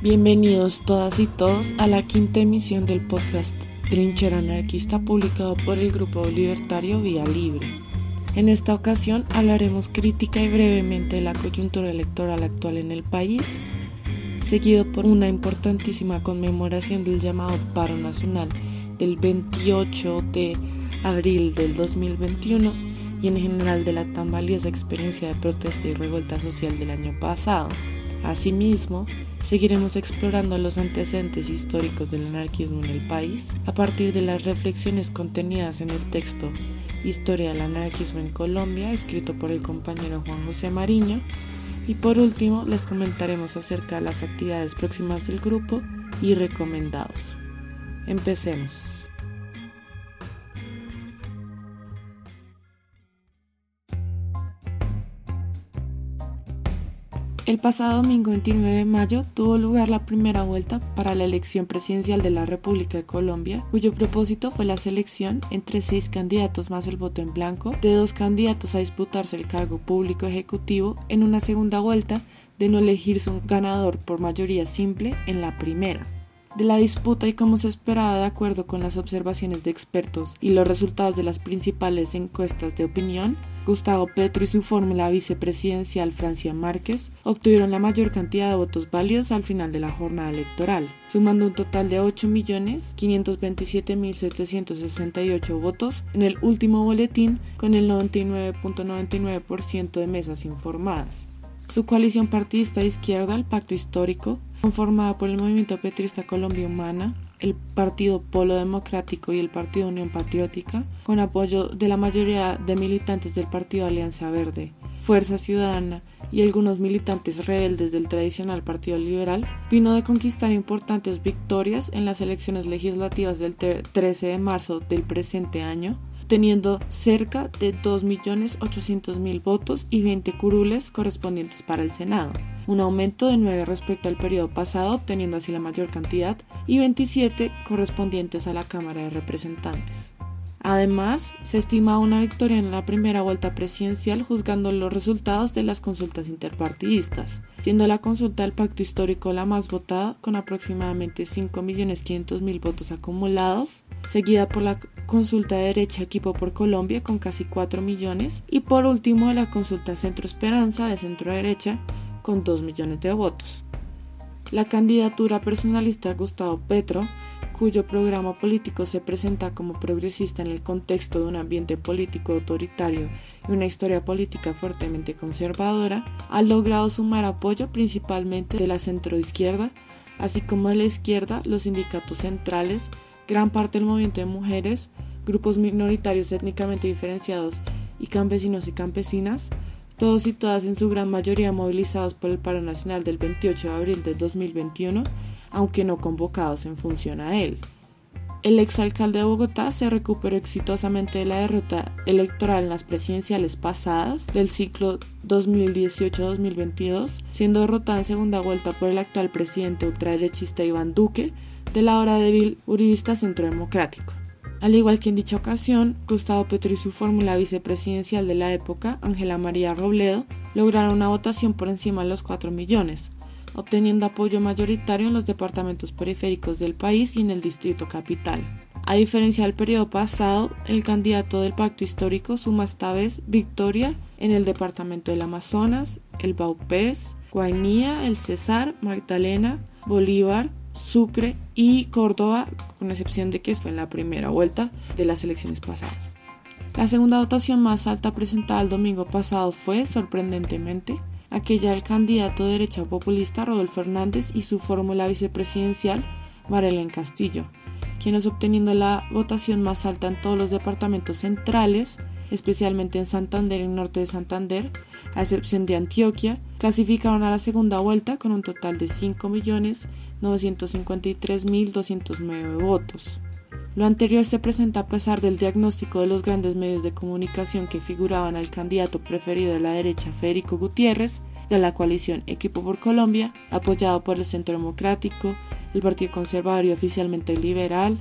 Bienvenidos todas y todos a la quinta emisión del podcast Trinchera Anarquista publicado por el grupo libertario Vía Libre. En esta ocasión hablaremos crítica y brevemente de la coyuntura electoral actual en el país, seguido por una importantísima conmemoración del llamado paro nacional del 28 de abril del 2021 y en general de la tan valiosa experiencia de protesta y revuelta social del año pasado. Asimismo, seguiremos explorando los antecedentes históricos del anarquismo en el país a partir de las reflexiones contenidas en el texto Historia del anarquismo en Colombia, escrito por el compañero Juan José Mariño, y por último les comentaremos acerca de las actividades próximas del grupo y recomendados. Empecemos. El pasado domingo 29 de mayo tuvo lugar la primera vuelta para la elección presidencial de la República de Colombia, cuyo propósito fue la selección entre seis candidatos más el voto en blanco de dos candidatos a disputarse el cargo público ejecutivo en una segunda vuelta de no elegirse un ganador por mayoría simple en la primera de la disputa y como se esperaba de acuerdo con las observaciones de expertos y los resultados de las principales encuestas de opinión, Gustavo Petro y su fórmula vicepresidencial Francia Márquez obtuvieron la mayor cantidad de votos válidos al final de la jornada electoral, sumando un total de 8.527.768 votos en el último boletín con el 99.99% de mesas informadas. Su coalición partidista de izquierda, el Pacto Histórico, conformada por el Movimiento Petrista Colombia Humana, el Partido Polo Democrático y el Partido Unión Patriótica, con apoyo de la mayoría de militantes del Partido Alianza Verde, Fuerza Ciudadana y algunos militantes rebeldes del tradicional Partido Liberal, vino de conquistar importantes victorias en las elecciones legislativas del 13 de marzo del presente año, teniendo cerca de 2.800.000 votos y 20 curules correspondientes para el Senado, un aumento de 9 respecto al periodo pasado, obteniendo así la mayor cantidad, y 27 correspondientes a la Cámara de Representantes. Además, se estima una victoria en la primera vuelta presidencial juzgando los resultados de las consultas interpartidistas, siendo la consulta del pacto histórico la más votada con aproximadamente 5.500.000 votos acumulados, seguida por la consulta de derecha Equipo por Colombia con casi 4 millones y por último la consulta Centro Esperanza de centro derecha con 2 millones de votos. La candidatura personalista Gustavo Petro, cuyo programa político se presenta como progresista en el contexto de un ambiente político autoritario y una historia política fuertemente conservadora, ha logrado sumar apoyo principalmente de la centroizquierda, así como de la izquierda, los sindicatos centrales, gran parte del movimiento de mujeres, grupos minoritarios étnicamente diferenciados y campesinos y campesinas, todos y todas en su gran mayoría movilizados por el paro nacional del 28 de abril de 2021, aunque no convocados en función a él. El exalcalde de Bogotá se recuperó exitosamente de la derrota electoral en las presidenciales pasadas del ciclo 2018-2022, siendo derrotado en segunda vuelta por el actual presidente ultraderechista Iván Duque, de la hora débil uribista centro democrático. Al igual que en dicha ocasión, Gustavo Petro y su fórmula vicepresidencial de la época, Ángela María Robledo, lograron una votación por encima de los 4 millones, obteniendo apoyo mayoritario en los departamentos periféricos del país y en el distrito capital. A diferencia del periodo pasado, el candidato del pacto histórico suma esta vez victoria en el departamento del Amazonas, el Baupés, Guainía, el Cesar, Magdalena, Bolívar, Sucre y Córdoba, con excepción de que fue en la primera vuelta de las elecciones pasadas. La segunda votación más alta presentada el domingo pasado fue, sorprendentemente, aquella del candidato de derecha populista Rodolfo Hernández y su fórmula vicepresidencial Marelén Castillo, quienes obteniendo la votación más alta en todos los departamentos centrales, especialmente en Santander y norte de Santander, a excepción de Antioquia, clasificaron a la segunda vuelta con un total de 5.953.209 votos. Lo anterior se presenta a pesar del diagnóstico de los grandes medios de comunicación que figuraban al candidato preferido de la derecha Federico Gutiérrez, de la coalición Equipo por Colombia, apoyado por el Centro Democrático, el Partido Conservador y oficialmente Liberal,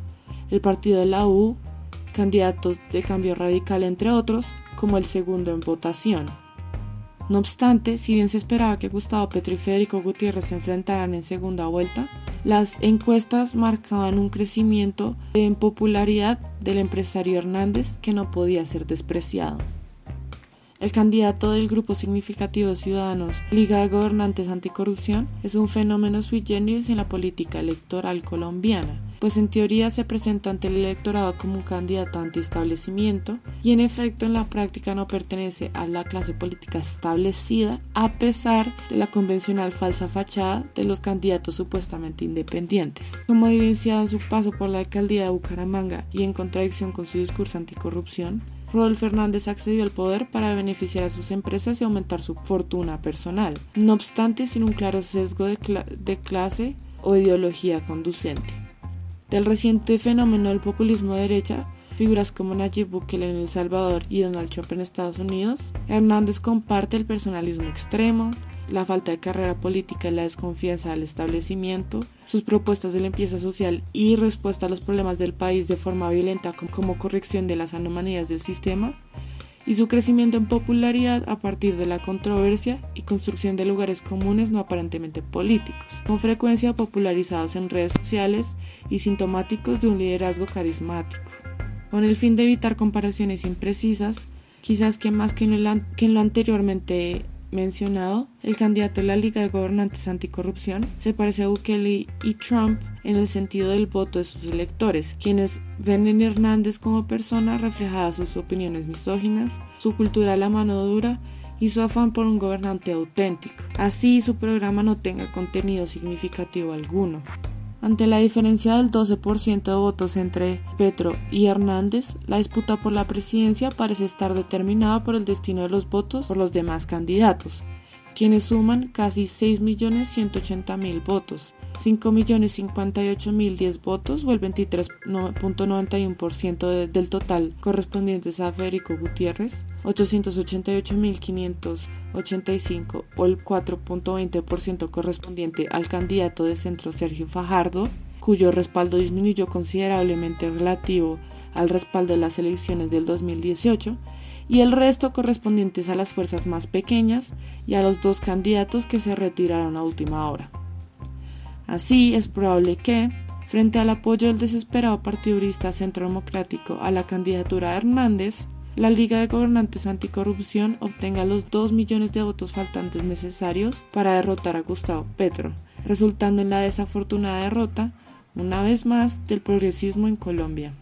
el Partido de la U, candidatos de cambio radical entre otros, como el segundo en votación. No obstante, si bien se esperaba que Gustavo Petro y Federico Gutiérrez se enfrentaran en segunda vuelta, las encuestas marcaban un crecimiento en popularidad del empresario Hernández que no podía ser despreciado. El candidato del grupo significativo de Ciudadanos, Liga de Gobernantes Anticorrupción, es un fenómeno sui generis en la política electoral colombiana, pues en teoría se presenta ante el electorado como un candidato antiestablecimiento y en efecto en la práctica no pertenece a la clase política establecida a pesar de la convencional falsa fachada de los candidatos supuestamente independientes. Como evidenciado en su paso por la alcaldía de Bucaramanga y en contradicción con su discurso anticorrupción, Rodolfo Fernández accedió al poder para beneficiar a sus empresas y aumentar su fortuna personal, no obstante sin un claro sesgo de, de clase o ideología conducente. Del reciente fenómeno del populismo de derecha, figuras como Nayib Bukele en El Salvador y Donald Trump en Estados Unidos, Hernández comparte el personalismo extremo, la falta de carrera política y la desconfianza del establecimiento, sus propuestas de limpieza social y respuesta a los problemas del país de forma violenta como corrección de las anomalías del sistema, y su crecimiento en popularidad a partir de la controversia y construcción de lugares comunes no aparentemente políticos, con frecuencia popularizados en redes sociales y sintomáticos de un liderazgo carismático. Con el fin de evitar comparaciones imprecisas, quizás que más que en lo anteriormente mencionado, el candidato de la Liga de Gobernantes Anticorrupción se parece a Bukele y Trump en el sentido del voto de sus electores, quienes ven en Hernández como persona reflejadas sus opiniones misóginas, su cultura a la mano dura y su afán por un gobernante auténtico. Así su programa no tenga contenido significativo alguno. Ante la diferencia del 12% de votos entre Petro y Hernández, la disputa por la presidencia parece estar determinada por el destino de los votos por los demás candidatos, quienes suman casi 6.180.000 votos, 5.058.010 votos o el 23.91% del total correspondientes a Federico Gutiérrez, 888.585 o el 4.20% correspondiente al candidato de centro Sergio Fajardo, cuyo respaldo disminuyó considerablemente relativo al respaldo de las elecciones del 2018, y el resto correspondientes a las fuerzas más pequeñas y a los dos candidatos que se retiraron a última hora. Así es probable que, frente al apoyo del desesperado partidurista Centro Democrático a la candidatura de Hernández, la Liga de Gobernantes Anticorrupción obtenga los 2 millones de votos faltantes necesarios para derrotar a Gustavo Petro, resultando en la desafortunada derrota, una vez más, del progresismo en Colombia.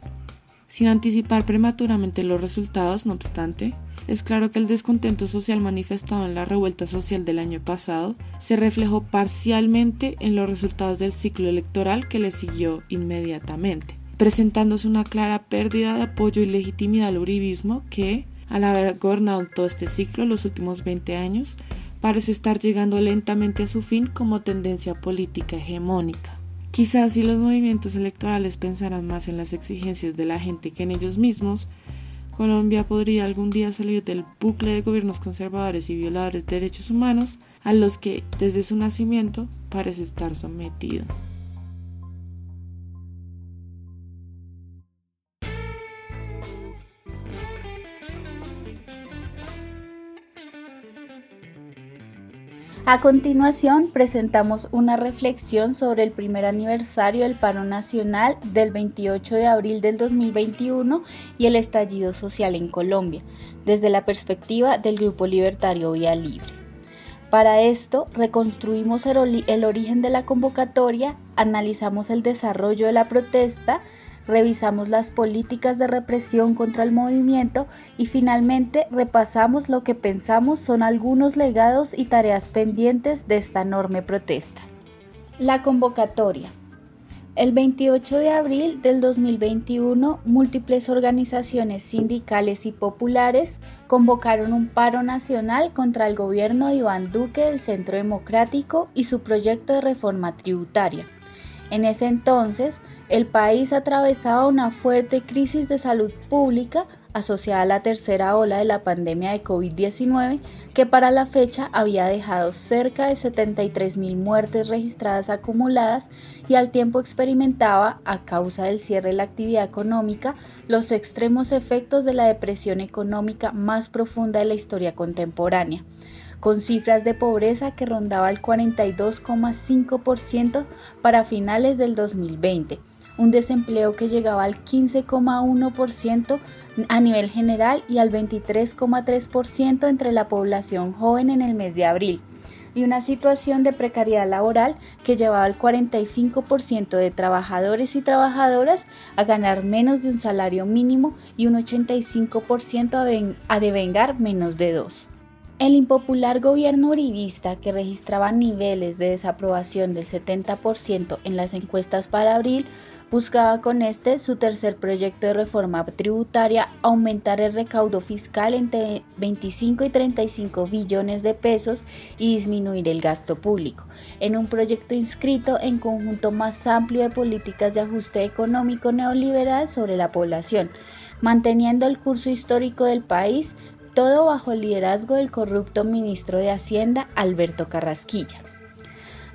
Sin anticipar prematuramente los resultados, no obstante, es claro que el descontento social manifestado en la revuelta social del año pasado se reflejó parcialmente en los resultados del ciclo electoral que le siguió inmediatamente, presentándose una clara pérdida de apoyo y legitimidad al uribismo que, al haber gobernado todo este ciclo los últimos 20 años, parece estar llegando lentamente a su fin como tendencia política hegemónica. Quizás si los movimientos electorales pensaran más en las exigencias de la gente que en ellos mismos, Colombia podría algún día salir del bucle de gobiernos conservadores y violadores de derechos humanos a los que desde su nacimiento parece estar sometido. A continuación, presentamos una reflexión sobre el primer aniversario del paro nacional del 28 de abril del 2021 y el estallido social en Colombia, desde la perspectiva del Grupo Libertario Vía Libre. Para esto, reconstruimos el, origen de la convocatoria, analizamos el desarrollo de la protesta, revisamos las políticas de represión contra el movimiento y finalmente repasamos lo que pensamos son algunos legados y tareas pendientes de esta enorme protesta. La convocatoria. El 28 de abril del 2021, múltiples organizaciones sindicales y populares convocaron un paro nacional contra el gobierno de Iván Duque del Centro Democrático y su proyecto de reforma tributaria. En ese entonces, el país atravesaba una fuerte crisis de salud pública asociada a la tercera ola de la pandemia de COVID-19 que para la fecha había dejado cerca de 73 mil muertes registradas acumuladas y al tiempo experimentaba, a causa del cierre de la actividad económica, los extremos efectos de la depresión económica más profunda de la historia contemporánea con cifras de pobreza que rondaba el 42,5% para finales del 2020, un desempleo que llegaba al 15,1% a nivel general y al 23,3% entre la población joven en el mes de abril, y una situación de precariedad laboral que llevaba al 45% de trabajadores y trabajadoras a ganar menos de un salario mínimo y un 85% a devengar menos de dos. El impopular gobierno uribista, que registraba niveles de desaprobación del 70% en las encuestas para abril, buscaba con este su tercer proyecto de reforma tributaria aumentar el recaudo fiscal entre 25 y 35 billones de pesos y disminuir el gasto público, en un proyecto inscrito en conjunto más amplio de políticas de ajuste económico neoliberal sobre la población, manteniendo el curso histórico del país todo bajo el liderazgo del corrupto ministro de Hacienda Alberto Carrasquilla.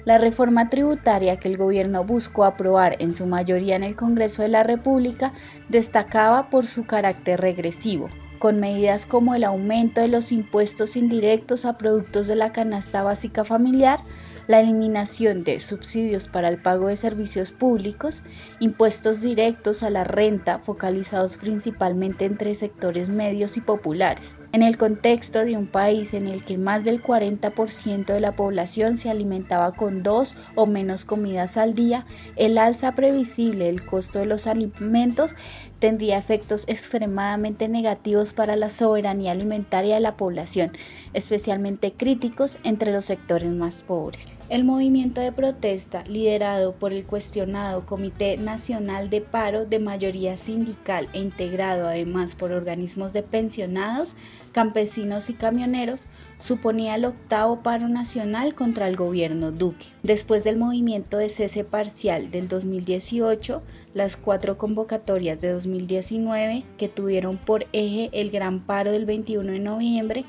La reforma tributaria que el gobierno buscó aprobar en su mayoría en el Congreso de la República destacaba por su carácter regresivo, con medidas como el aumento de los impuestos indirectos a productos de la canasta básica familiar, la eliminación de subsidios para el pago de servicios públicos, impuestos directos a la renta focalizados principalmente entre sectores medios y populares. En el contexto de un país en el que más del 40% de la población se alimentaba con dos o menos comidas al día, el alza previsible del costo de los alimentos tendría efectos extremadamente negativos para la soberanía alimentaria de la población, especialmente críticos entre los sectores más pobres. El movimiento de protesta, liderado por el cuestionado Comité Nacional de Paro de mayoría sindical e integrado además por organismos de pensionados, campesinos y camioneros, suponía el octavo paro nacional contra el gobierno Duque. Después del movimiento de cese parcial del 2018, las cuatro convocatorias de 2019 que tuvieron por eje el gran paro del 21 de noviembre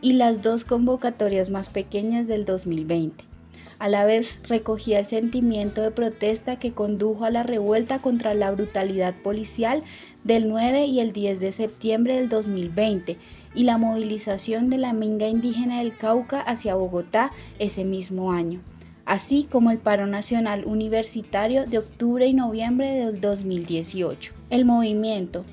y las dos convocatorias más pequeñas del 2020 a la vez recogía el sentimiento de protesta que condujo a la revuelta contra la brutalidad policial del 9 y el 10 de septiembre del 2020 y la movilización de la minga indígena del Cauca hacia Bogotá ese mismo año, así como el paro nacional universitario de octubre y noviembre del 2018. El movimiento,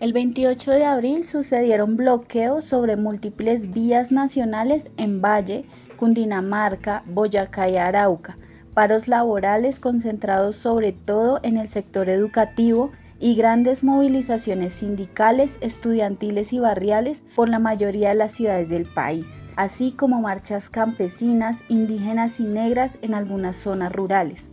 el 28 de abril sucedieron bloqueos sobre múltiples vías nacionales en Valle, Cundinamarca, Boyacá y Arauca, paros laborales concentrados sobre todo en el sector educativo y grandes movilizaciones sindicales, estudiantiles y barriales por la mayoría de las ciudades del país, así como marchas campesinas, indígenas y negras en algunas zonas rurales.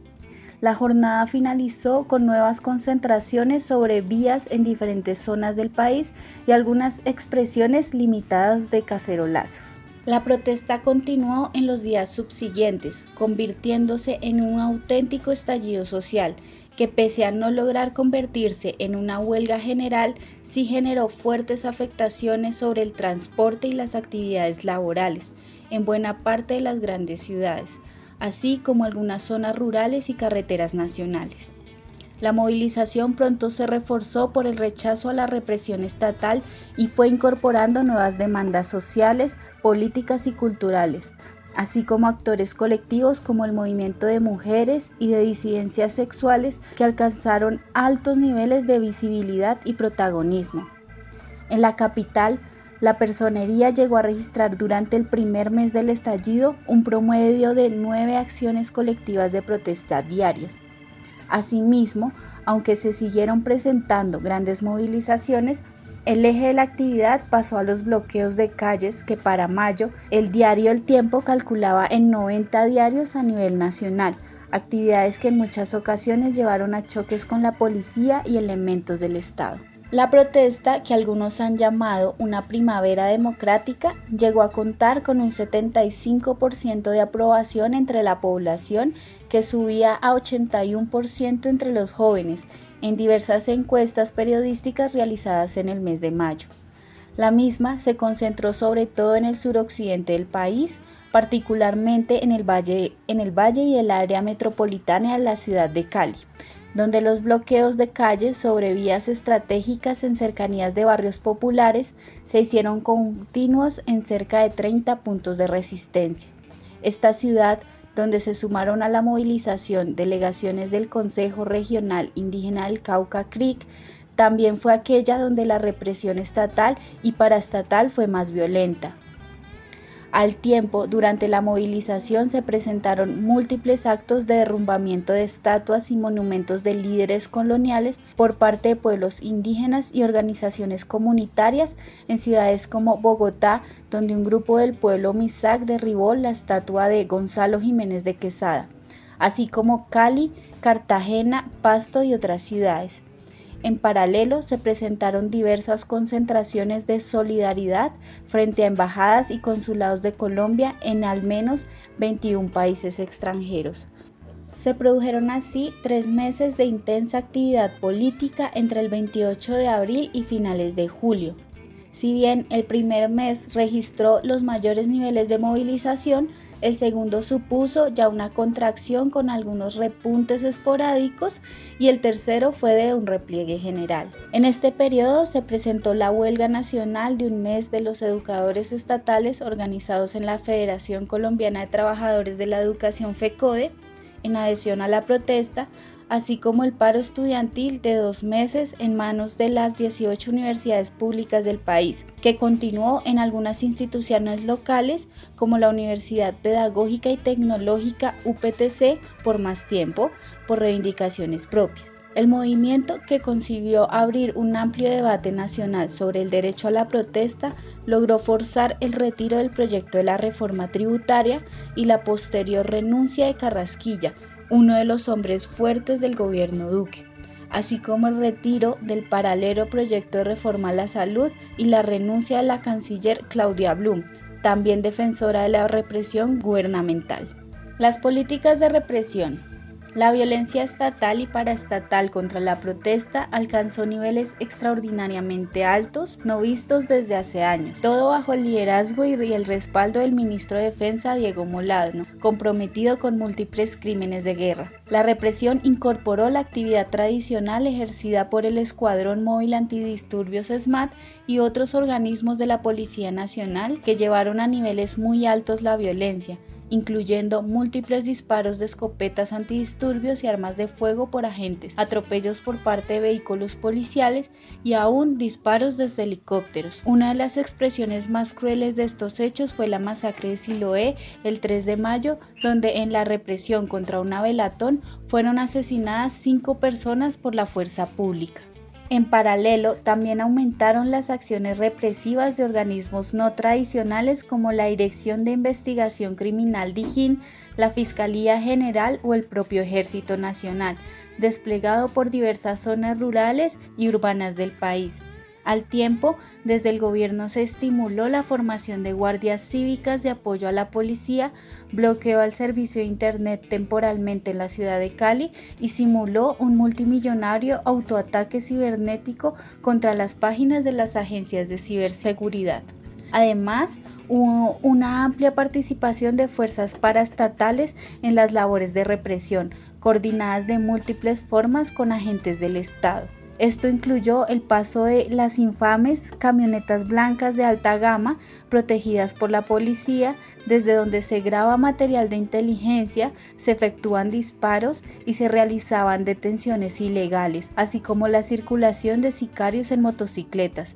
La jornada finalizó con nuevas concentraciones sobre vías en diferentes zonas del país y algunas expresiones limitadas de cacerolazos. La protesta continuó en los días subsiguientes, convirtiéndose en un auténtico estallido social que pese a no lograr convertirse en una huelga general, sí generó fuertes afectaciones sobre el transporte y las actividades laborales en buena parte de las grandes ciudades, así como algunas zonas rurales y carreteras nacionales. La movilización pronto se reforzó por el rechazo a la represión estatal y fue incorporando nuevas demandas sociales, políticas y culturales, así como actores colectivos como el movimiento de mujeres y de disidencias sexuales que alcanzaron altos niveles de visibilidad y protagonismo. En la capital, la personería llegó a registrar durante el primer mes del estallido un promedio de nueve acciones colectivas de protesta diarias, Asimismo, aunque se siguieron presentando grandes movilizaciones, el eje de la actividad pasó a los bloqueos de calles que para mayo el diario El Tiempo calculaba en 90 diarios a nivel nacional, actividades que en muchas ocasiones llevaron a choques con la policía y elementos del Estado. La protesta, que algunos han llamado una primavera democrática, llegó a contar con un 75% de aprobación entre la población, que subía a 81% entre los jóvenes, en diversas encuestas periodísticas realizadas en el mes de mayo. La misma se concentró sobre todo en el suroccidente del país, particularmente en el valle, y el área metropolitana de la ciudad de Cali, donde los bloqueos de calles sobre vías estratégicas en cercanías de barrios populares se hicieron continuos en cerca de 30 puntos de resistencia. Esta ciudad, donde se sumaron a la movilización delegaciones del Consejo Regional Indígena del Cauca CRIC, también fue aquella donde la represión estatal y paraestatal fue más violenta. Al tiempo, durante la movilización se presentaron múltiples actos de derrumbamiento de estatuas y monumentos de líderes coloniales por parte de pueblos indígenas y organizaciones comunitarias en ciudades como Bogotá, donde un grupo del pueblo Misac derribó la estatua de Gonzalo Jiménez de Quesada, así como Cali, Cartagena, Pasto y otras ciudades. En paralelo, se presentaron diversas concentraciones de solidaridad frente a embajadas y consulados de Colombia en al menos 21 países extranjeros. Se produjeron así tres meses de intensa actividad política entre el 28 de abril y finales de julio. Si bien el primer mes registró los mayores niveles de movilización, el segundo supuso ya una contracción con algunos repuntes esporádicos y el tercero fue de un repliegue general. En este periodo se presentó la huelga nacional de un mes de los educadores estatales organizados en la Federación Colombiana de Trabajadores de la Educación FECODE en adhesión a la protesta, así como el paro estudiantil de dos meses en manos de las 18 universidades públicas del país, que continuó en algunas instituciones locales como la Universidad Pedagógica y Tecnológica UPTC por más tiempo, por reivindicaciones propias. El movimiento que consiguió abrir un amplio debate nacional sobre el derecho a la protesta logró forzar el retiro del proyecto de la reforma tributaria y la posterior renuncia de Carrasquilla, uno de los hombres fuertes del gobierno Duque, así como el retiro del paralelo proyecto de reforma a la salud y la renuncia de la canciller Claudia Blum, también defensora de la represión gubernamental. Las políticas de represión la violencia estatal y paraestatal contra la protesta alcanzó niveles extraordinariamente altos, no vistos desde hace años, todo bajo el liderazgo y el respaldo del ministro de Defensa Diego Molano, comprometido con múltiples crímenes de guerra. La represión incorporó la actividad tradicional ejercida por el Escuadrón Móvil Antidisturbios SMAT y otros organismos de la Policía Nacional que llevaron a niveles muy altos la violencia, incluyendo múltiples disparos de escopetas antidisturbios y armas de fuego por agentes, atropellos por parte de vehículos policiales y aún disparos desde helicópteros. Una de las expresiones más crueles de estos hechos fue la masacre de Siloé el 3 de mayo, donde en la represión contra una velatón fueron asesinadas cinco personas por la fuerza pública. En paralelo, también aumentaron las acciones represivas de organismos no tradicionales como la Dirección de Investigación Criminal DIJÍN, la Fiscalía General o el propio Ejército Nacional, desplegado por diversas zonas rurales y urbanas del país. Al tiempo, desde el gobierno se estimuló la formación de guardias cívicas de apoyo a la policía, bloqueó el servicio de Internet temporalmente en la ciudad de Cali y simuló un multimillonario autoataque cibernético contra las páginas de las agencias de ciberseguridad. Además, hubo una amplia participación de fuerzas paraestatales en las labores de represión, coordinadas de múltiples formas con agentes del Estado. Esto incluyó el paso de las infames camionetas blancas de alta gama protegidas por la policía, desde donde se graba material de inteligencia, se efectúan disparos y se realizaban detenciones ilegales, así como la circulación de sicarios en motocicletas.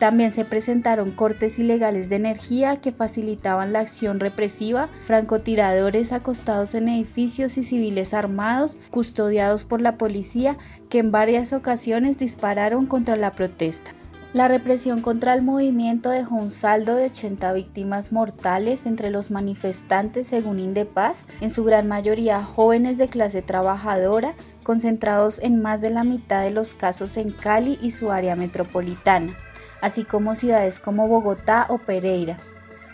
También se presentaron cortes ilegales de energía que facilitaban la acción represiva, francotiradores acostados en edificios y civiles armados, custodiados por la policía, que en varias ocasiones dispararon contra la protesta. La represión contra el movimiento dejó un saldo de 80 víctimas mortales entre los manifestantes según Indepaz, en su gran mayoría jóvenes de clase trabajadora, concentrados en más de la mitad de los casos en Cali y su área metropolitana así como ciudades como Bogotá o Pereira.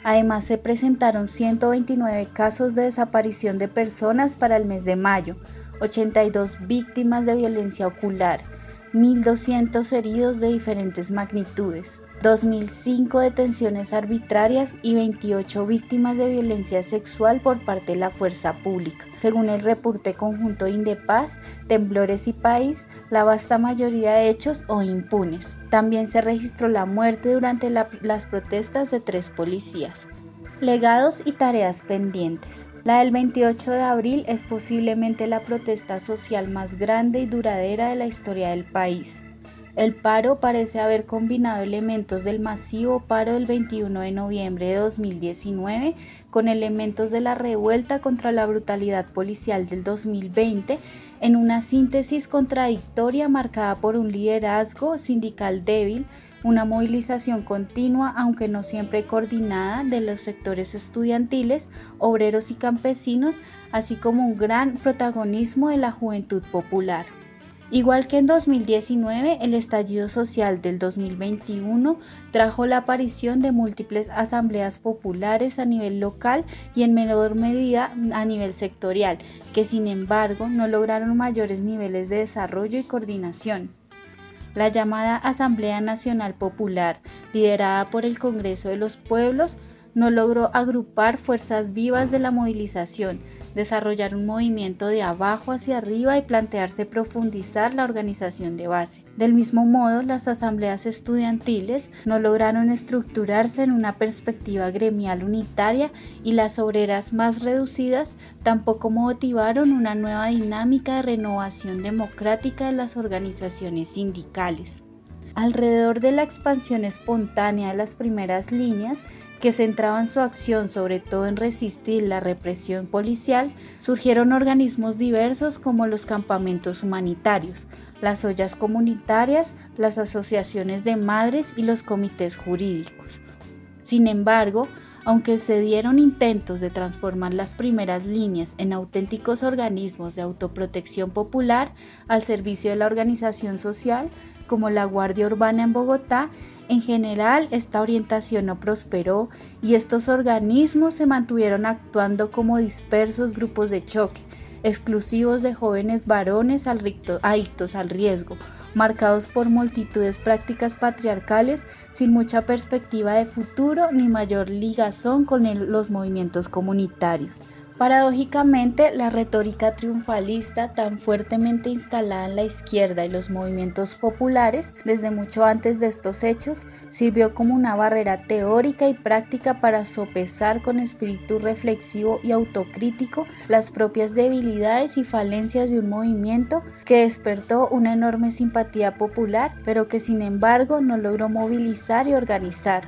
Además, se presentaron 129 casos de desaparición de personas para el mes de mayo, 82 víctimas de violencia ocular, 1.200 heridos de diferentes magnitudes, 2.005 detenciones arbitrarias y 28 víctimas de violencia sexual por parte de la fuerza pública. Según el reporte conjunto Indepaz, Temblores y País, la vasta mayoría de hechos o impunes. También se registró la muerte durante las protestas de tres policías. Legados y tareas pendientes. La del 28 de abril es posiblemente la protesta social más grande y duradera de la historia del país. El paro parece haber combinado elementos del masivo paro del 21 de noviembre de 2019 con elementos de la revuelta contra la brutalidad policial del 2020 en una síntesis contradictoria marcada por un liderazgo sindical débil, una movilización continua, aunque no siempre coordinada, de los sectores estudiantiles, obreros y campesinos, así como un gran protagonismo de la juventud popular. Igual que en 2019, el estallido social del 2021 trajo la aparición de múltiples asambleas populares a nivel local y en menor medida a nivel sectorial, que sin embargo no lograron mayores niveles de desarrollo y coordinación. La llamada Asamblea Nacional Popular, liderada por el Congreso de los Pueblos, no logró agrupar fuerzas vivas de la movilización, desarrollar un movimiento de abajo hacia arriba y plantearse profundizar la organización de base. Del mismo modo, las asambleas estudiantiles no lograron estructurarse en una perspectiva gremial unitaria y las obreras más reducidas tampoco motivaron una nueva dinámica de renovación democrática de las organizaciones sindicales. Alrededor de la expansión espontánea de las primeras líneas, que centraban su acción sobre todo en resistir la represión policial, surgieron organismos diversos como los campamentos humanitarios, las ollas comunitarias, las asociaciones de madres y los comités jurídicos. Sin embargo, aunque se dieron intentos de transformar las primeras líneas en auténticos organismos de autoprotección popular al servicio de la organización social, como la Guardia Urbana en Bogotá, en general, esta orientación no prosperó y estos organismos se mantuvieron actuando como dispersos grupos de choque, exclusivos de jóvenes varones adictos al riesgo, marcados por multitudes prácticas patriarcales sin mucha perspectiva de futuro ni mayor ligazón con los movimientos comunitarios. Paradójicamente, la retórica triunfalista tan fuertemente instalada en la izquierda y los movimientos populares desde mucho antes de estos hechos sirvió como una barrera teórica y práctica para sopesar con espíritu reflexivo y autocrítico las propias debilidades y falencias de un movimiento que despertó una enorme simpatía popular, pero que sin embargo no logró movilizar y organizar.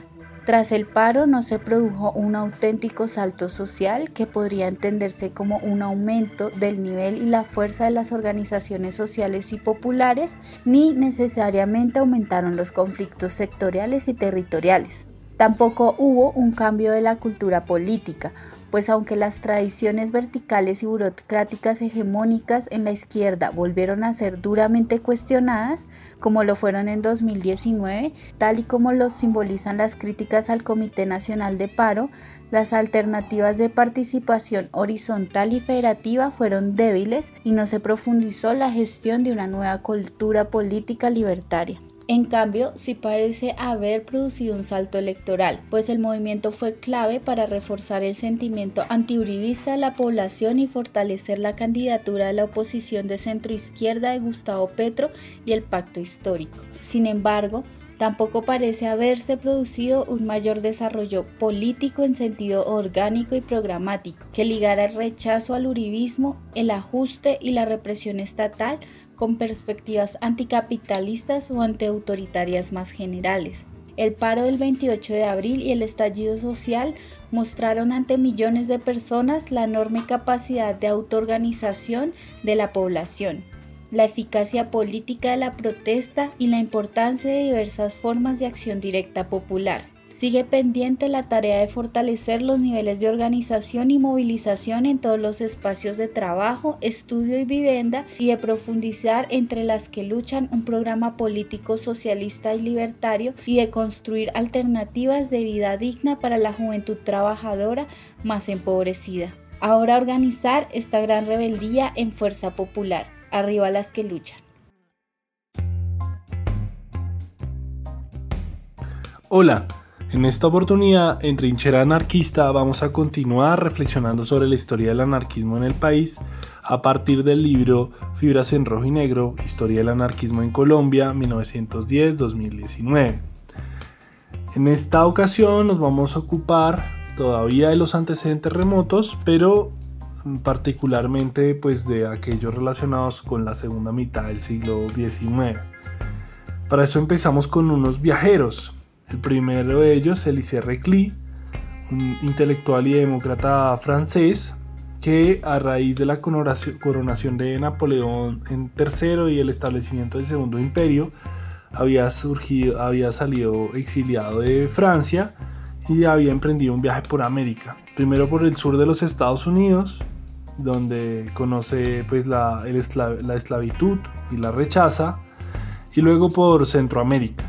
Tras el paro no se produjo un auténtico salto social que podría entenderse como un aumento del nivel y la fuerza de las organizaciones sociales y populares, ni necesariamente aumentaron los conflictos sectoriales y territoriales. Tampoco hubo un cambio de la cultura política, pues aunque las tradiciones verticales y burocráticas hegemónicas en la izquierda volvieron a ser duramente cuestionadas, como lo fueron en 2019, tal y como lo simbolizan las críticas al Comité Nacional de Paro, las alternativas de participación horizontal y federativa fueron débiles y no se profundizó la gestión de una nueva cultura política libertaria. En cambio, sí parece haber producido un salto electoral, pues el movimiento fue clave para reforzar el sentimiento antiuribista de la población y fortalecer la candidatura de la oposición de centroizquierda de Gustavo Petro y el pacto histórico. Sin embargo, Tampoco parece haberse producido un mayor desarrollo político en sentido orgánico y programático, que ligara el rechazo al uribismo, el ajuste y la represión estatal con perspectivas anticapitalistas o antiautoritarias más generales. El paro del 28 de abril y el estallido social mostraron ante millones de personas la enorme capacidad de autoorganización de la población, la eficacia política de la protesta y la importancia de diversas formas de acción directa popular. Sigue pendiente la tarea de fortalecer los niveles de organización y movilización en todos los espacios de trabajo, estudio y vivienda y de profundizar entre las que luchan un programa político socialista y libertario y de construir alternativas de vida digna para la juventud trabajadora más empobrecida. Ahora organizar esta gran rebeldía en fuerza popular. Arriba las que luchan. Hola, en esta oportunidad en Trinchera Anarquista vamos a continuar reflexionando sobre la historia del anarquismo en el país a partir del libro Fibras en Rojo y Negro, Historia del Anarquismo en Colombia 1910-2019. En esta ocasión nos vamos a ocupar todavía de los antecedentes remotos, pero particularmente pues de aquellos relacionados con la segunda mitad del siglo XIX. Para eso empezamos con unos viajeros, el primero de ellos, Elisée Reclus, un intelectual y demócrata francés que a raíz de la coronación de Napoleón III y el establecimiento del Segundo Imperio había, surgido, había salido exiliado de Francia y había emprendido un viaje por América. Primero por el sur de los Estados Unidos, donde conoce pues, la esclavitud y la rechaza, y luego por Centroamérica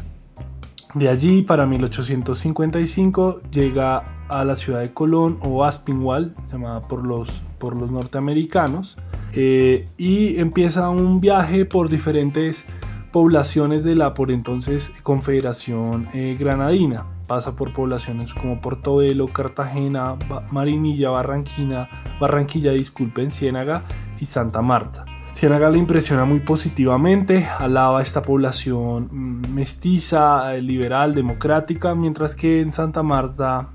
de allí, para 1855, llega a la ciudad de Colón o Aspinwall, llamada por los, por los norteamericanos, eh, y empieza un viaje por diferentes poblaciones de la por entonces Confederación eh, Granadina. Pasa por poblaciones como Portobelo, Cartagena, Marinilla, Barranquilla, Barranquilla, disculpen, Ciénaga y Santa Marta. Ciénaga le impresiona muy positivamente, alaba esta población mm, mestiza, eh, liberal, democrática, mientras que en Santa Marta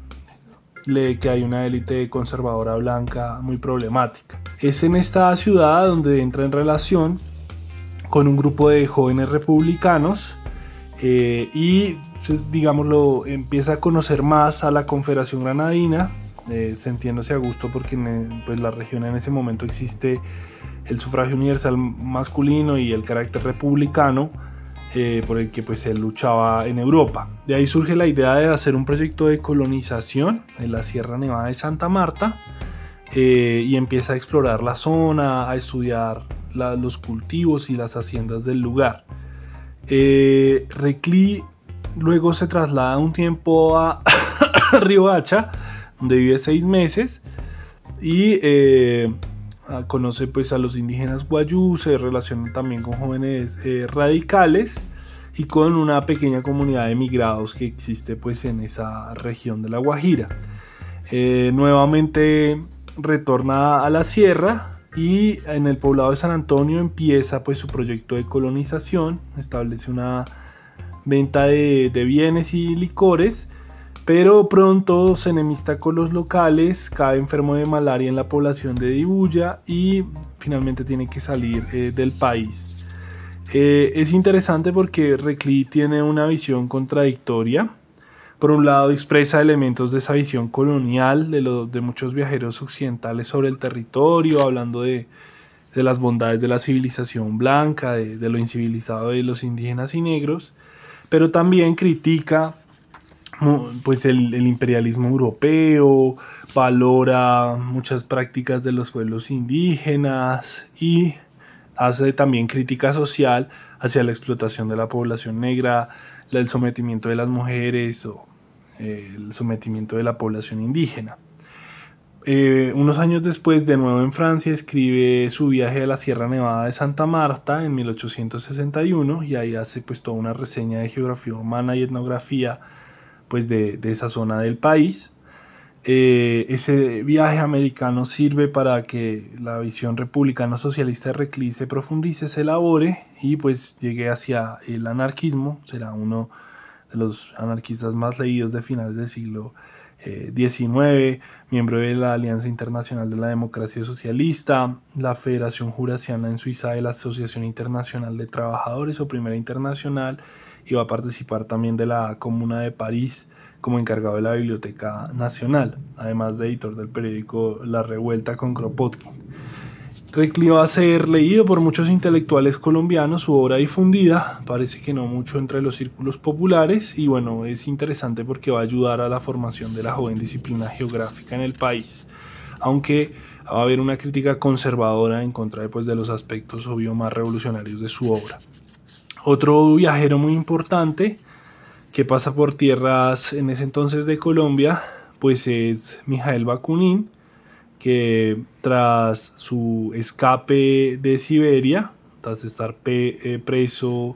lee que hay una élite conservadora blanca muy problemática. Es en esta ciudad donde entra en relación con un grupo de jóvenes republicanos eh, y, pues, digámoslo, empieza a conocer más a la Confederación Granadina, eh, sintiéndose a gusto porque pues, la región en ese momento existe el sufragio universal masculino y el carácter republicano eh, por el que pues él luchaba en Europa. De ahí surge la idea de hacer un proyecto de colonización en la Sierra Nevada de Santa Marta eh, y empieza a explorar la zona, a estudiar los cultivos y las haciendas del lugar. Eh, Recli luego se traslada un tiempo a Hacha, donde vive seis meses y eh, conoce pues a los indígenas guayú, se relaciona también con jóvenes eh, radicales y con una pequeña comunidad de emigrados que existe pues en esa región de la Guajira. Eh, nuevamente retorna a la sierra y en el poblado de San Antonio empieza pues su proyecto de colonización, establece una venta de bienes y licores pero pronto se enemista con los locales, cae enfermo de malaria en la población de Dibuya y finalmente tiene que salir eh, del país. Eh, es interesante porque Recli tiene una visión contradictoria. Por un lado expresa elementos de esa visión colonial de, de muchos viajeros occidentales sobre el territorio, hablando de, las bondades de la civilización blanca, de, de lo incivilizado de los indígenas y negros, pero también critica pues el, imperialismo europeo, valora muchas prácticas de los pueblos indígenas y hace también crítica social hacia la explotación de la población negra, el sometimiento de las mujeres o eh, el sometimiento de la población indígena. Eh, unos años después, de nuevo en Francia, escribe su viaje a la Sierra Nevada de Santa Marta en 1861 y ahí hace pues toda una reseña de geografía humana y etnografía pues de, esa zona del país. Eh, ese viaje americano sirve para que la visión republicano socialista de Recli se profundice, se elabore y pues llegue hacia el anarquismo. Será uno de los anarquistas más leídos de finales del siglo XIX, eh, miembro de la Alianza Internacional de la Democracia Socialista, la Federación Juraciana en Suiza de la Asociación Internacional de Trabajadores o Primera Internacional y a participar también de la Comuna de París como encargado de la Biblioteca Nacional, además de editor del periódico La Revuelta con Kropotkin. Recli va a ser leído por muchos intelectuales colombianos, su obra difundida, parece que no mucho entre los círculos populares y bueno, es interesante porque va a ayudar a la formación de la joven disciplina geográfica en el país, aunque va a haber una crítica conservadora en contra de, pues, de los aspectos obvio más revolucionarios de su obra. Otro viajero muy importante que pasa por tierras en ese entonces de Colombia, pues es Mijael Bakunin, que tras su escape de Siberia, tras estar eh, preso,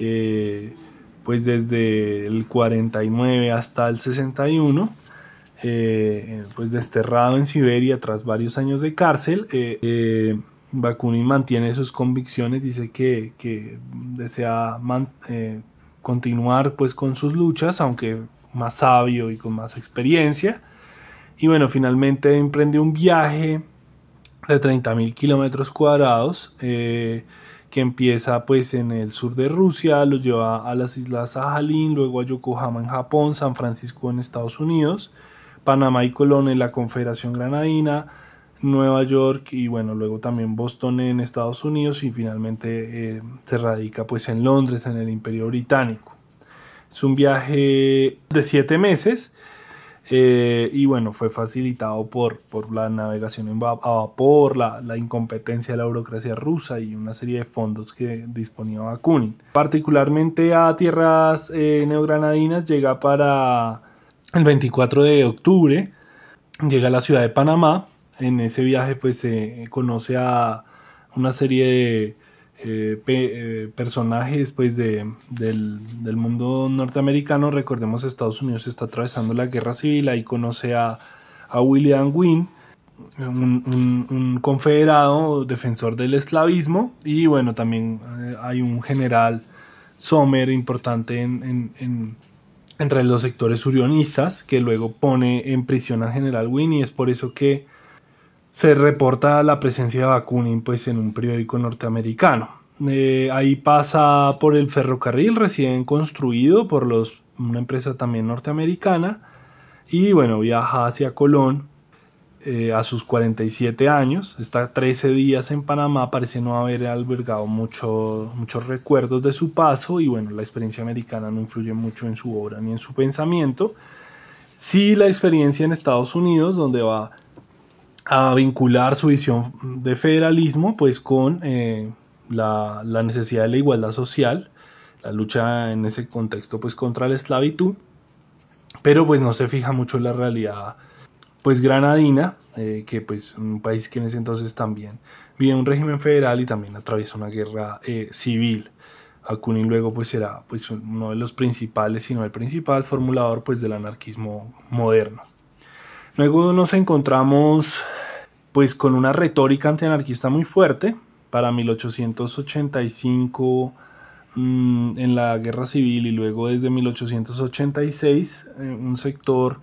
eh, pues desde el 49 hasta el 61, eh, pues desterrado en Siberia tras varios años de cárcel. Eh, Bakunin mantiene sus convicciones, dice que, desea continuar pues con sus luchas, aunque más sabio y con más experiencia. Y bueno, finalmente emprende un viaje de 30.000 kilómetros cuadrados eh, que empieza pues en el sur de Rusia, lo lleva a las islas Sajalín, luego a Yokohama en Japón, San Francisco en Estados Unidos, Panamá y Colón en la Confederación Granadina, Nueva York y bueno, luego también Boston en Estados Unidos y finalmente eh, se radica pues en Londres, en el Imperio Británico. Es un viaje de siete meses eh, y bueno, fue facilitado por, por la navegación a vapor, la, la, incompetencia de la burocracia rusa y una serie de fondos que disponía Bakunin. Particularmente a tierras eh, neogranadinas llega para el 24 de octubre, llega a la ciudad de Panamá. En ese viaje pues se conoce a una serie de eh, eh, personajes pues de, del, mundo norteamericano. Recordemos Estados Unidos está atravesando la guerra civil, ahí conoce a, a William Wynne, un, confederado defensor del esclavismo y bueno, también eh, hay un general Sommer importante en, en, entre los sectores urionistas que luego pone en prisión al general Wynne y es por eso que se reporta la presencia de Bakunin pues, en un periódico norteamericano. Eh, ahí pasa por el ferrocarril recién construido por los, una empresa también norteamericana y bueno, viaja hacia Colón eh, a sus 47 años, está 13 días en Panamá, parece no haber albergado mucho, muchos recuerdos de su paso y bueno, la experiencia americana no influye mucho en su obra ni en su pensamiento. Sí la experiencia en Estados Unidos, donde va a vincular su visión de federalismo pues con eh, la, necesidad de la igualdad social, la lucha en ese contexto pues contra la esclavitud, pero pues no se fija mucho en la realidad pues granadina, eh, que pues un país que en ese entonces también vive un régimen federal y también atraviesa una guerra eh, civil. Akunin luego pues será pues uno de los principales, sino el principal formulador pues del anarquismo moderno. Luego nos encontramos pues con una retórica antianarquista muy fuerte. Para 1885 mm, en la guerra civil y luego desde 1886 eh, un sector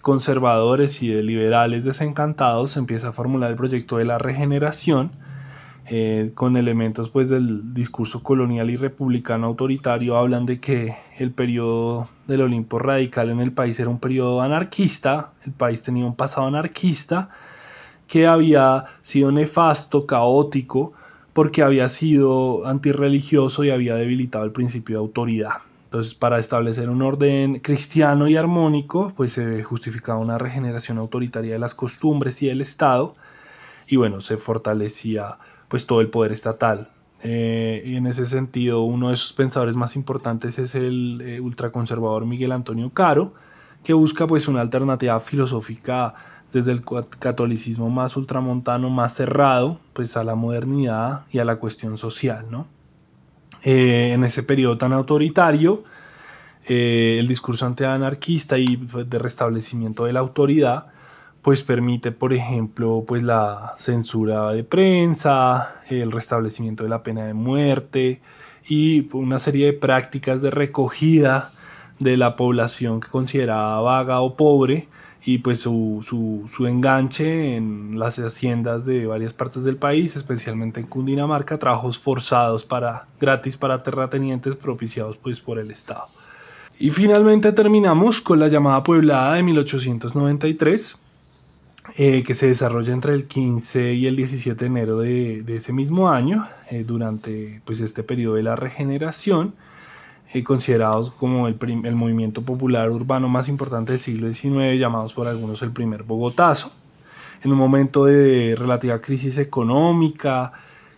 conservadores y de liberales desencantados empieza a formular el proyecto de la regeneración eh, con elementos pues del discurso colonial y republicano autoritario hablan de que el periodo del Olimpo radical en el país era un periodo anarquista, el país tenía un pasado anarquista que había sido nefasto, caótico, porque había sido antirreligioso y había debilitado el principio de autoridad. Entonces, para establecer un orden cristiano y armónico, pues se justificaba una regeneración autoritaria de las costumbres y del Estado, y bueno, se fortalecía pues todo el poder estatal. Eh, y en ese sentido, uno de sus pensadores más importantes es el eh, ultraconservador Miguel Antonio Caro, que busca pues una alternativa filosófica desde el catolicismo más ultramontano, más cerrado, pues a la modernidad y a la cuestión social, ¿no? Eh, en ese periodo tan autoritario, eh, el discurso antianarquista y pues, de restablecimiento de la autoridad, pues permite, por ejemplo, pues la censura de prensa, el restablecimiento de la pena de muerte y una serie de prácticas de recogida de la población que consideraba vaga o pobre y pues su, su, enganche en las haciendas de varias partes del país, especialmente en Cundinamarca, trabajos forzados para gratis para terratenientes propiciados pues por el Estado. Y finalmente terminamos con la llamada Pueblada de 1893, eh, que se desarrolla entre el 15 y el 17 de enero de, ese mismo año, eh, durante pues este periodo de la regeneración eh, considerados como el, el, movimiento popular urbano más importante del siglo XIX, llamados por algunos el primer Bogotazo. En un momento de relativa crisis económica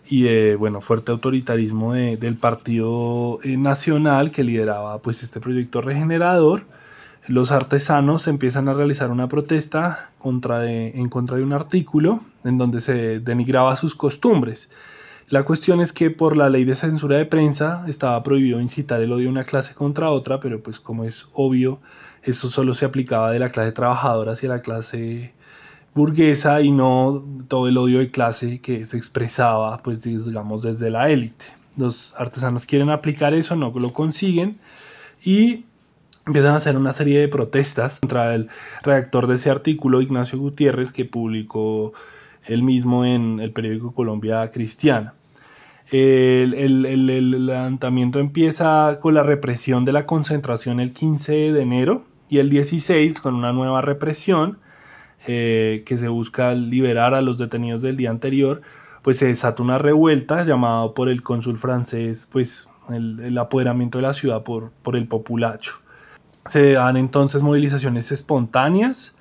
y de bueno, fuerte autoritarismo de, del Partido eh, Nacional que lideraba pues, este proyecto regenerador, los artesanos empiezan a realizar una protesta contra en contra de un artículo en donde se denigraba sus costumbres La cuestión es que por la ley de censura de prensa estaba prohibido incitar el odio de una clase contra otra, pero pues como es obvio, eso solo se aplicaba de la clase trabajadora hacia la clase burguesa y no todo el odio de clase que se expresaba pues digamos desde la élite. Los artesanos quieren aplicar eso, no lo consiguen y empiezan a hacer una serie de protestas contra el redactor de ese artículo, Ignacio Gutiérrez, que publicó él mismo en el periódico Colombia Cristiana. El, el, levantamiento empieza con la represión de la concentración el 15 de enero y el 16 con una nueva represión eh, que se busca liberar a los detenidos del día anterior, pues se desata una revuelta llamada por el cónsul francés, pues el, apoderamiento de la ciudad por, por el populacho. Se dan entonces movilizaciones espontáneas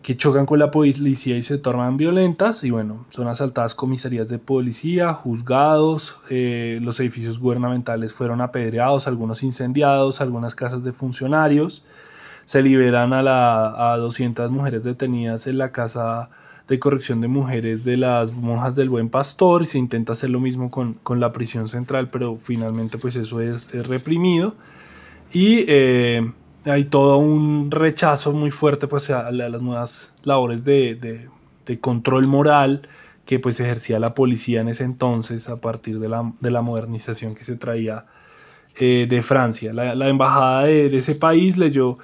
que chocan con la policía y se tornan violentas y bueno, son asaltadas comisarías de policía, juzgados, eh, los edificios gubernamentales fueron apedreados, algunos incendiados, algunas casas de funcionarios, se liberan a, la, a 200 mujeres detenidas en la casa de corrección de mujeres de las monjas del buen pastor y se intenta hacer lo mismo con, la prisión central, pero finalmente pues eso es, reprimido. Y eh, hay todo un rechazo muy fuerte pues a, las nuevas labores de, control moral que pues ejercía la policía en ese entonces a partir de la, modernización que se traía eh, de Francia. La, embajada de, de, ese país leyó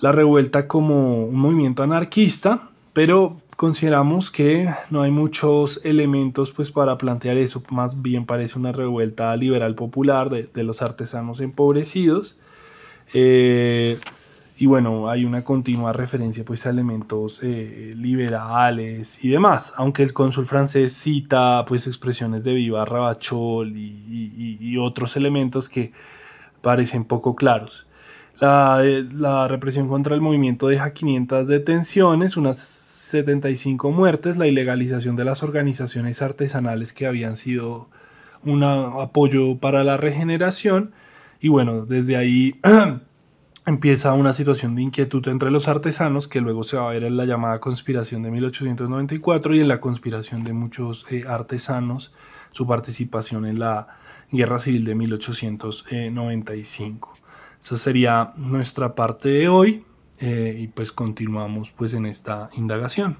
la revuelta como un movimiento anarquista, pero consideramos que no hay muchos elementos pues para plantear eso, más bien parece una revuelta liberal popular de, los artesanos empobrecidos. Eh, y bueno, hay una continua referencia pues a elementos eh, liberales y demás, aunque el cónsul francés cita pues expresiones de Viva Rabachol y, otros elementos que parecen poco claros. La, eh, la, represión contra el movimiento deja 500 detenciones, unas 75 muertes, la ilegalización de las organizaciones artesanales que habían sido un apoyo para la regeneración y bueno, desde ahí empieza una situación de inquietud entre los artesanos que luego se va a ver en la llamada conspiración de 1894 y en la conspiración de muchos eh, artesanos, su participación en la guerra civil de 1895. Esa sería nuestra parte de hoy. Eh, y pues continuamos pues en esta indagación.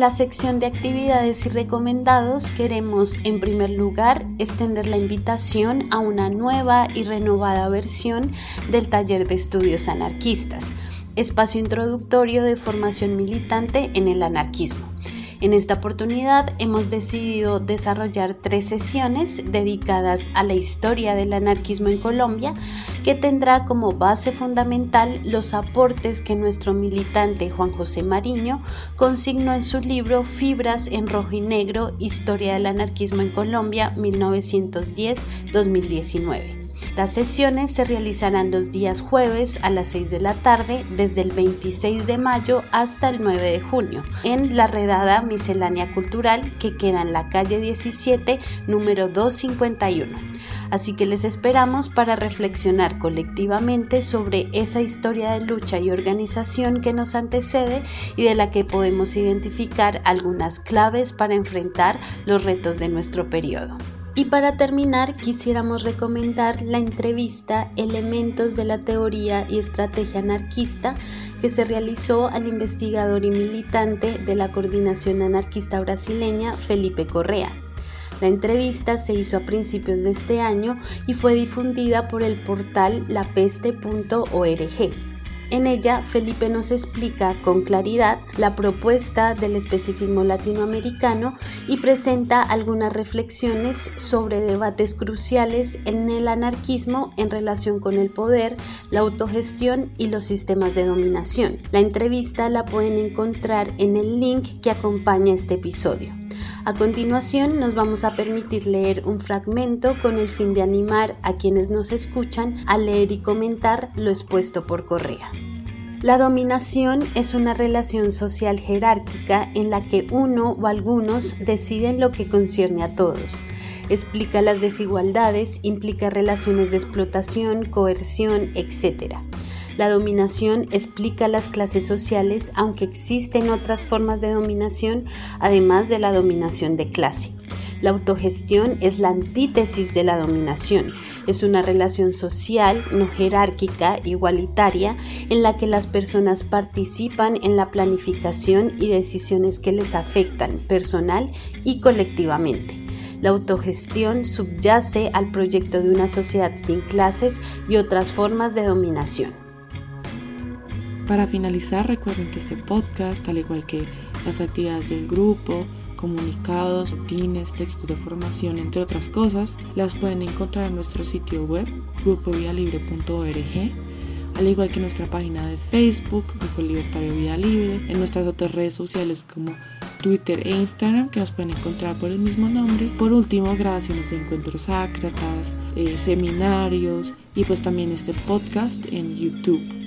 En la sección de actividades y recomendados queremos en primer lugar extender la invitación a una nueva y renovada versión del taller de estudios anarquistas, espacio introductorio de formación militante en el anarquismo en esta oportunidad hemos decidido desarrollar tres sesiones dedicadas a la historia del anarquismo en Colombia, que tendrá como base fundamental los aportes que nuestro militante Juan José Mariño consignó en su libro Fibras en Rojo y Negro, Historia del Anarquismo en Colombia 1910-2019. Las sesiones se realizarán los días jueves a las 6 de la tarde desde el 26 de mayo hasta el 9 de junio en la redada miscelánea cultural que queda en la calle 17 número 251. Así que les esperamos para reflexionar colectivamente sobre esa historia de lucha y organización que nos antecede y de la que podemos identificar algunas claves para enfrentar los retos de nuestro periodo. Y para terminar, quisiéramos recomendar la entrevista Elementos de la Teoría y Estrategia Anarquista que se realizó al investigador y militante de la Coordinación Anarquista Brasileña, Felipe Correa. La entrevista se hizo a principios de este año y fue difundida por el portal lapeste.org. En ella, Felipe nos explica con claridad la propuesta del especificismo latinoamericano y presenta algunas reflexiones sobre debates cruciales en el anarquismo en relación con el poder, la autogestión y los sistemas de dominación. La entrevista la pueden encontrar en el link que acompaña este episodio. A continuación nos vamos a permitir leer un fragmento con el fin de animar a quienes nos escuchan a leer y comentar lo expuesto por Correa. La dominación es una relación social jerárquica en la que uno o algunos deciden lo que concierne a todos. Explica las desigualdades, implica relaciones de explotación, coerción, etc. La dominación explica las clases sociales, aunque existen otras formas de dominación, además de la dominación de clase. La autogestión es la antítesis de la dominación. Es una relación social, no jerárquica, igualitaria, en la que las personas participan en la planificación y decisiones que les afectan personal y colectivamente. La autogestión subyace al proyecto de una sociedad sin clases y otras formas de dominación. Para finalizar, recuerden que este podcast, al igual que las actividades del grupo, comunicados, rutines, textos de formación, entre otras cosas, las pueden encontrar en nuestro sitio web, grupovialibre.org, al igual que nuestra página de Facebook, Grupo Libertario Vía Libre, en nuestras otras redes sociales como Twitter e Instagram, que nos pueden encontrar por el mismo nombre. Por último, grabaciones de encuentros ácratas, eh, seminarios y pues también este podcast en YouTube.